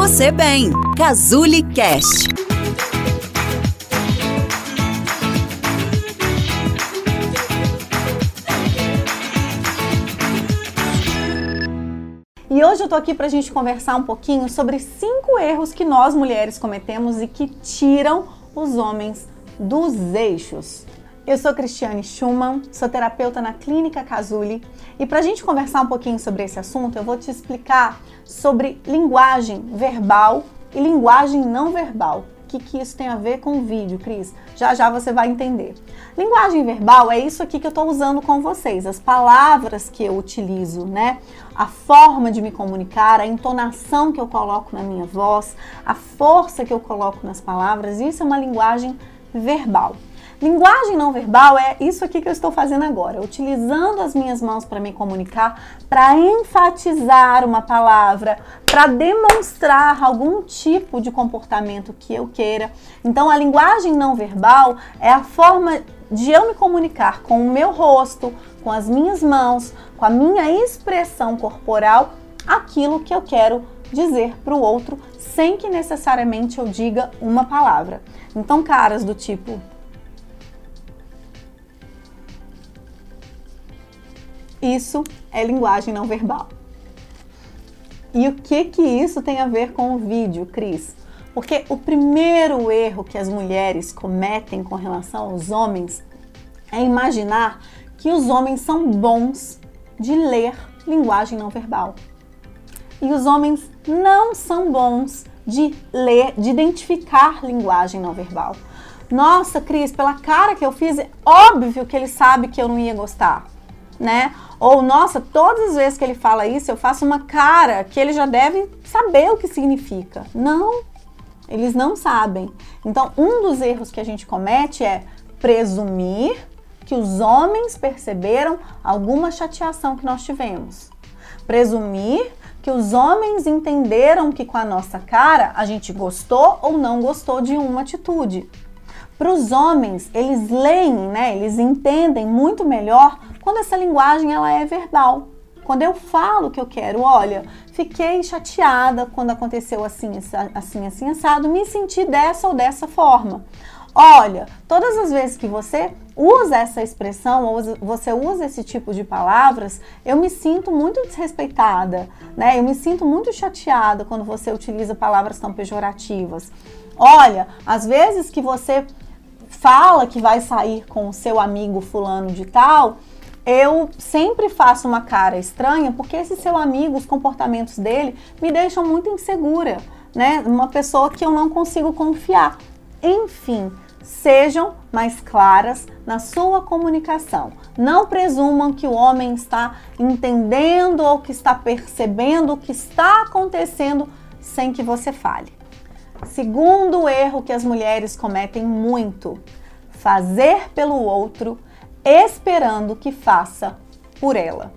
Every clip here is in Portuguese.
você bem. Cazuli Cast. E hoje eu tô aqui pra gente conversar um pouquinho sobre cinco erros que nós mulheres cometemos e que tiram os homens dos eixos. Eu sou Cristiane Schumann, sou terapeuta na Clínica Casuli e para a gente conversar um pouquinho sobre esse assunto, eu vou te explicar sobre linguagem verbal e linguagem não verbal. O que, que isso tem a ver com o vídeo, Cris? Já já você vai entender. Linguagem verbal é isso aqui que eu estou usando com vocês, as palavras que eu utilizo, né? A forma de me comunicar, a entonação que eu coloco na minha voz, a força que eu coloco nas palavras, isso é uma linguagem verbal. Linguagem não verbal é isso aqui que eu estou fazendo agora, utilizando as minhas mãos para me comunicar, para enfatizar uma palavra, para demonstrar algum tipo de comportamento que eu queira. Então, a linguagem não verbal é a forma de eu me comunicar com o meu rosto, com as minhas mãos, com a minha expressão corporal, aquilo que eu quero dizer para o outro, sem que necessariamente eu diga uma palavra. Então, caras do tipo Isso é linguagem não verbal. E o que que isso tem a ver com o vídeo, Cris? Porque o primeiro erro que as mulheres cometem com relação aos homens é imaginar que os homens são bons de ler linguagem não verbal. E os homens não são bons de ler, de identificar linguagem não verbal. Nossa, Cris, pela cara que eu fiz, é óbvio que ele sabe que eu não ia gostar né? Ou, nossa, todas as vezes que ele fala isso, eu faço uma cara que ele já deve saber o que significa. Não, eles não sabem. Então, um dos erros que a gente comete é presumir que os homens perceberam alguma chateação que nós tivemos. Presumir que os homens entenderam que com a nossa cara a gente gostou ou não gostou de uma atitude. Para os homens, eles leem, né? Eles entendem muito melhor quando essa linguagem ela é verbal. Quando eu falo que eu quero, olha, fiquei chateada quando aconteceu assim, assim, assim, assado, me senti dessa ou dessa forma. Olha, todas as vezes que você usa essa expressão ou você usa esse tipo de palavras, eu me sinto muito desrespeitada, né? Eu me sinto muito chateada quando você utiliza palavras tão pejorativas. Olha, às vezes que você fala que vai sair com o seu amigo fulano de tal, eu sempre faço uma cara estranha porque esse seu amigo, os comportamentos dele me deixam muito insegura, né? Uma pessoa que eu não consigo confiar. Enfim, sejam mais claras na sua comunicação. Não presumam que o homem está entendendo ou que está percebendo o que está acontecendo sem que você fale. Segundo erro que as mulheres cometem muito: fazer pelo outro esperando que faça por ela.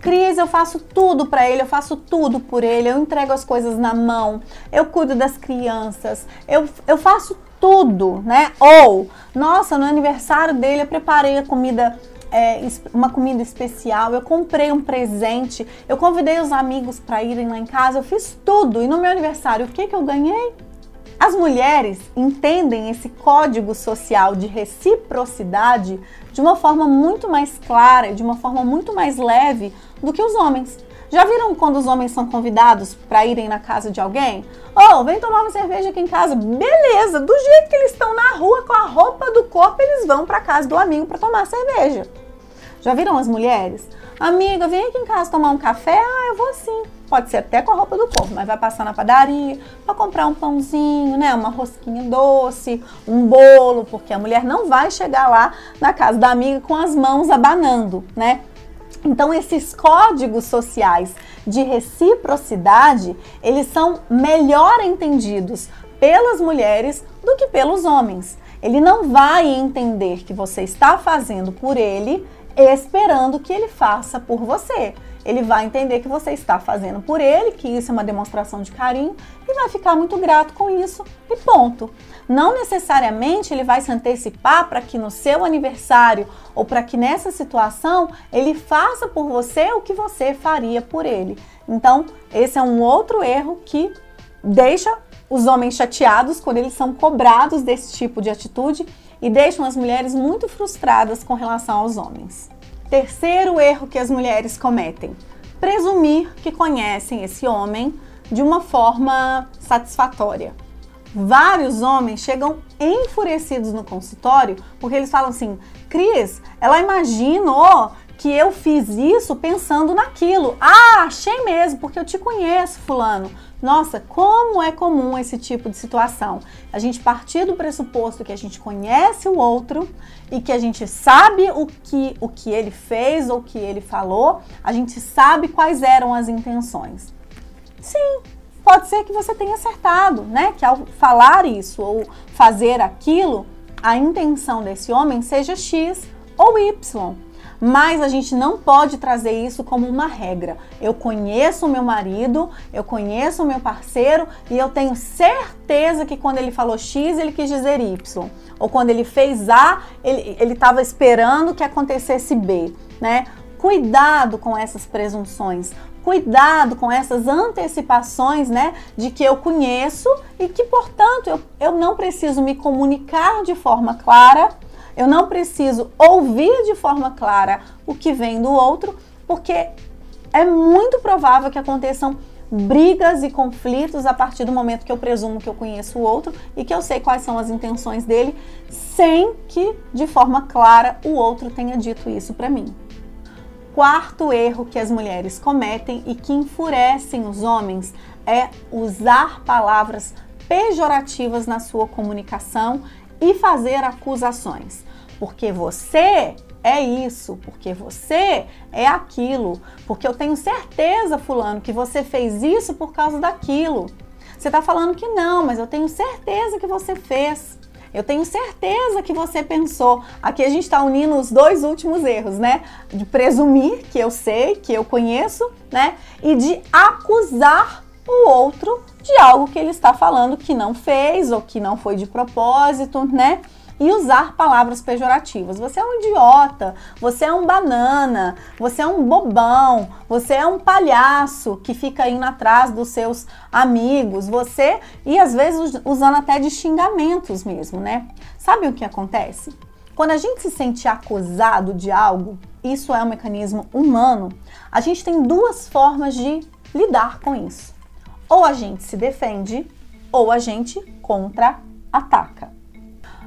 Cris, eu faço tudo para ele, eu faço tudo por ele, eu entrego as coisas na mão, eu cuido das crianças, eu, eu faço tudo, né? Ou, nossa, no aniversário dele eu preparei a comida é, uma comida especial, eu comprei um presente, eu convidei os amigos para irem lá em casa, eu fiz tudo. E no meu aniversário, o que, que eu ganhei? As mulheres entendem esse código social de reciprocidade de uma forma muito mais clara, de uma forma muito mais leve do que os homens. Já viram quando os homens são convidados para irem na casa de alguém? Oh, vem tomar uma cerveja aqui em casa. Beleza, do jeito que eles estão na rua com a roupa do corpo, eles vão para casa do amigo para tomar cerveja. Já viram as mulheres? Amiga, vem aqui em casa tomar um café? Ah, eu vou sim. Pode ser até com a roupa do corpo, mas vai passar na padaria para comprar um pãozinho, né? Uma rosquinha doce, um bolo, porque a mulher não vai chegar lá na casa da amiga com as mãos abanando, né? Então, esses códigos sociais de reciprocidade, eles são melhor entendidos pelas mulheres do que pelos homens. Ele não vai entender que você está fazendo por ele esperando que ele faça por você. Ele vai entender que você está fazendo por ele, que isso é uma demonstração de carinho e vai ficar muito grato com isso e ponto. Não necessariamente ele vai se antecipar para que no seu aniversário ou para que nessa situação ele faça por você o que você faria por ele. Então, esse é um outro erro que deixa os homens chateados quando eles são cobrados desse tipo de atitude e deixam as mulheres muito frustradas com relação aos homens. Terceiro erro que as mulheres cometem: presumir que conhecem esse homem de uma forma satisfatória. Vários homens chegam enfurecidos no consultório porque eles falam assim: Cris, ela imaginou que eu fiz isso pensando naquilo. Ah, achei mesmo, porque eu te conheço, Fulano. Nossa, como é comum esse tipo de situação. A gente partir do pressuposto que a gente conhece o outro e que a gente sabe o que, o que ele fez ou o que ele falou, a gente sabe quais eram as intenções. Sim, pode ser que você tenha acertado, né? Que ao falar isso ou fazer aquilo, a intenção desse homem seja X ou Y. Mas a gente não pode trazer isso como uma regra. Eu conheço o meu marido, eu conheço o meu parceiro e eu tenho certeza que quando ele falou X, ele quis dizer Y. Ou quando ele fez A, ele estava esperando que acontecesse B, né? Cuidado com essas presunções, cuidado com essas antecipações, né, de que eu conheço e que, portanto, eu, eu não preciso me comunicar de forma clara eu não preciso ouvir de forma clara o que vem do outro, porque é muito provável que aconteçam brigas e conflitos a partir do momento que eu presumo que eu conheço o outro e que eu sei quais são as intenções dele, sem que de forma clara o outro tenha dito isso para mim. Quarto erro que as mulheres cometem e que enfurecem os homens é usar palavras pejorativas na sua comunicação e fazer acusações. Porque você é isso, porque você é aquilo, porque eu tenho certeza, Fulano, que você fez isso por causa daquilo. Você está falando que não, mas eu tenho certeza que você fez. Eu tenho certeza que você pensou. Aqui a gente está unindo os dois últimos erros, né? De presumir que eu sei, que eu conheço, né? E de acusar o outro de algo que ele está falando que não fez ou que não foi de propósito, né? E usar palavras pejorativas. Você é um idiota, você é um banana, você é um bobão, você é um palhaço que fica indo atrás dos seus amigos, você e às vezes usando até de xingamentos mesmo, né? Sabe o que acontece? Quando a gente se sente acusado de algo, isso é um mecanismo humano, a gente tem duas formas de lidar com isso. Ou a gente se defende, ou a gente contra-ataca.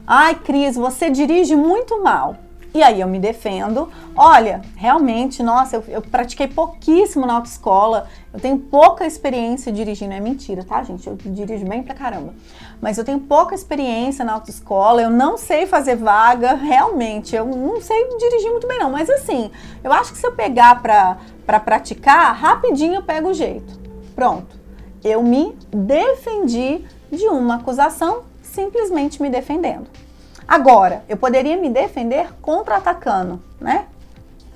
Ai, Cris, você dirige muito mal. E aí eu me defendo. Olha, realmente, nossa, eu, eu, pratiquei pouquíssimo na autoescola. Eu tenho pouca experiência dirigindo. É mentira, tá, gente? Eu dirijo bem pra caramba. Mas eu tenho pouca experiência na autoescola. Eu não sei fazer vaga, realmente. Eu não sei dirigir muito bem, não. Mas assim, eu acho que se eu pegar pra, pra praticar, rapidinho eu pego o jeito. Pronto eu me defendi de uma acusação simplesmente me defendendo. Agora, eu poderia me defender contra-atacando, né?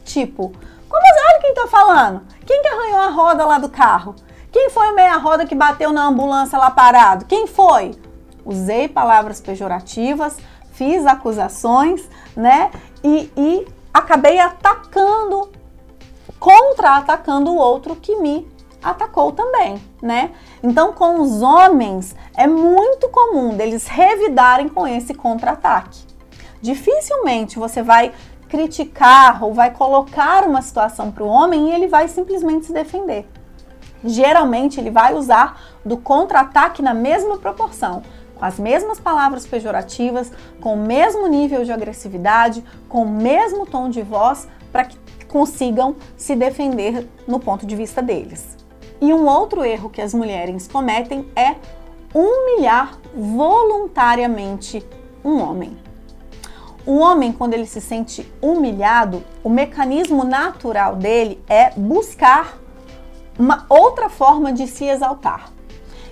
Tipo, como olha quem tá falando? Quem que arranhou a roda lá do carro? Quem foi o meia-roda que bateu na ambulância lá parado? Quem foi? Usei palavras pejorativas, fiz acusações, né? E, e acabei atacando, contra-atacando o outro que me atacou também, né? Então, com os homens, é muito comum deles revidarem com esse contra-ataque. Dificilmente você vai criticar ou vai colocar uma situação para o homem e ele vai simplesmente se defender. Geralmente, ele vai usar do contra-ataque na mesma proporção, com as mesmas palavras pejorativas, com o mesmo nível de agressividade, com o mesmo tom de voz, para que consigam se defender no ponto de vista deles. E um outro erro que as mulheres cometem é humilhar voluntariamente um homem. O homem, quando ele se sente humilhado, o mecanismo natural dele é buscar uma outra forma de se exaltar.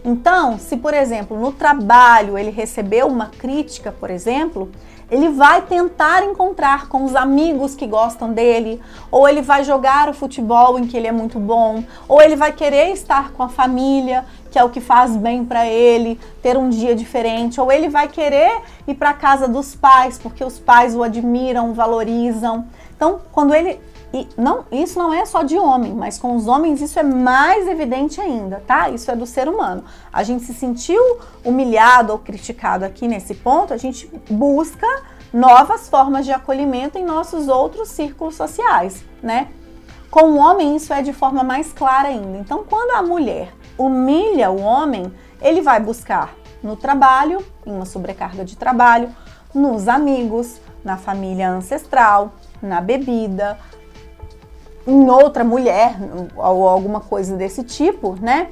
Então, se por exemplo, no trabalho ele recebeu uma crítica, por exemplo, ele vai tentar encontrar com os amigos que gostam dele, ou ele vai jogar o futebol em que ele é muito bom, ou ele vai querer estar com a família, que é o que faz bem para ele, ter um dia diferente, ou ele vai querer ir para casa dos pais, porque os pais o admiram, valorizam. Então, quando ele E não, isso não é só de homem, mas com os homens isso é mais evidente ainda, tá? Isso é do ser humano. A gente se sentiu humilhado ou criticado aqui nesse ponto, a gente busca novas formas de acolhimento em nossos outros círculos sociais, né? Com o homem isso é de forma mais clara ainda. Então, quando a mulher humilha o homem, ele vai buscar no trabalho, em uma sobrecarga de trabalho, nos amigos, na família ancestral, na bebida, em outra mulher ou alguma coisa desse tipo, né?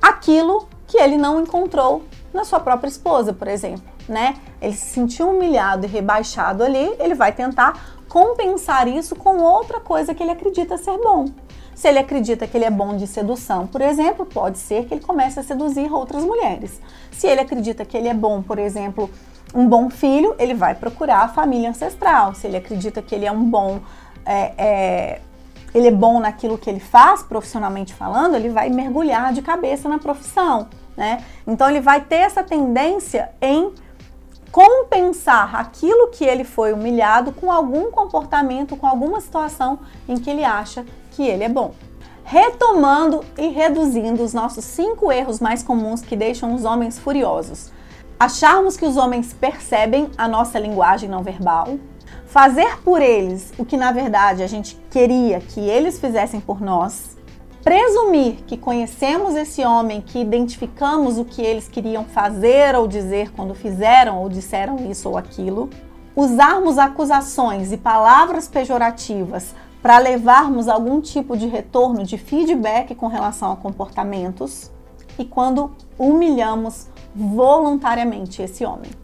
Aquilo que ele não encontrou na sua própria esposa, por exemplo, né? Ele se sentiu humilhado e rebaixado ali, ele vai tentar compensar isso com outra coisa que ele acredita ser bom. Se ele acredita que ele é bom de sedução, por exemplo, pode ser que ele comece a seduzir outras mulheres. Se ele acredita que ele é bom, por exemplo, um bom filho, ele vai procurar a família ancestral. Se ele acredita que ele é um bom é, é, ele é bom naquilo que ele faz, profissionalmente falando, ele vai mergulhar de cabeça na profissão, né? Então ele vai ter essa tendência em compensar aquilo que ele foi humilhado com algum comportamento, com alguma situação em que ele acha que ele é bom. Retomando e reduzindo os nossos cinco erros mais comuns que deixam os homens furiosos. Acharmos que os homens percebem a nossa linguagem não verbal, fazer por eles o que na verdade a gente queria que eles fizessem por nós, presumir que conhecemos esse homem, que identificamos o que eles queriam fazer ou dizer quando fizeram ou disseram isso ou aquilo, usarmos acusações e palavras pejorativas para levarmos algum tipo de retorno, de feedback com relação a comportamentos, e quando humilhamos voluntariamente esse homem.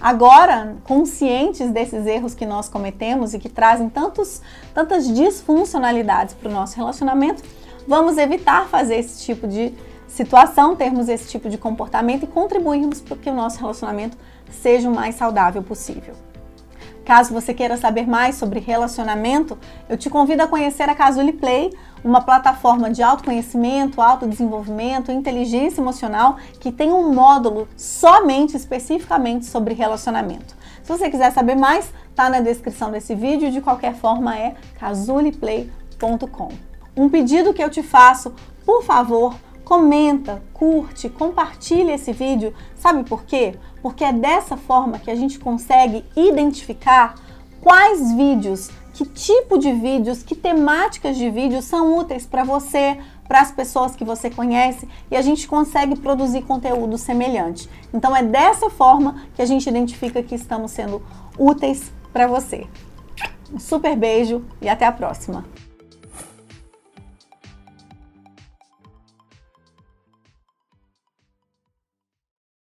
Agora, conscientes desses erros que nós cometemos e que trazem tantos, tantas disfuncionalidades para o nosso relacionamento, vamos evitar fazer esse tipo de situação, termos esse tipo de comportamento e contribuirmos para que o nosso relacionamento seja o mais saudável possível. Caso você queira saber mais sobre relacionamento, eu te convido a conhecer a Casuli Play, uma plataforma de autoconhecimento, autodesenvolvimento, inteligência emocional que tem um módulo somente especificamente sobre relacionamento. Se você quiser saber mais, tá na descrição desse vídeo, de qualquer forma é casuliplay.com. Um pedido que eu te faço, por favor, comenta, curte, compartilha esse vídeo. Sabe por quê? Porque é dessa forma que a gente consegue identificar quais vídeos, que tipo de vídeos, que temáticas de vídeos são úteis para você, para as pessoas que você conhece e a gente consegue produzir conteúdo semelhante. Então é dessa forma que a gente identifica que estamos sendo úteis para você. Um super beijo e até a próxima!